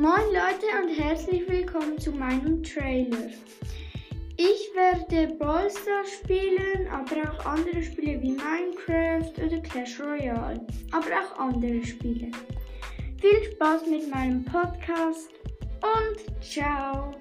Moin Leute und herzlich willkommen zu meinem Trailer. Ich werde Ballstar spielen, aber auch andere Spiele wie Minecraft oder Clash Royale, aber auch andere Spiele. Viel Spaß mit meinem Podcast und ciao!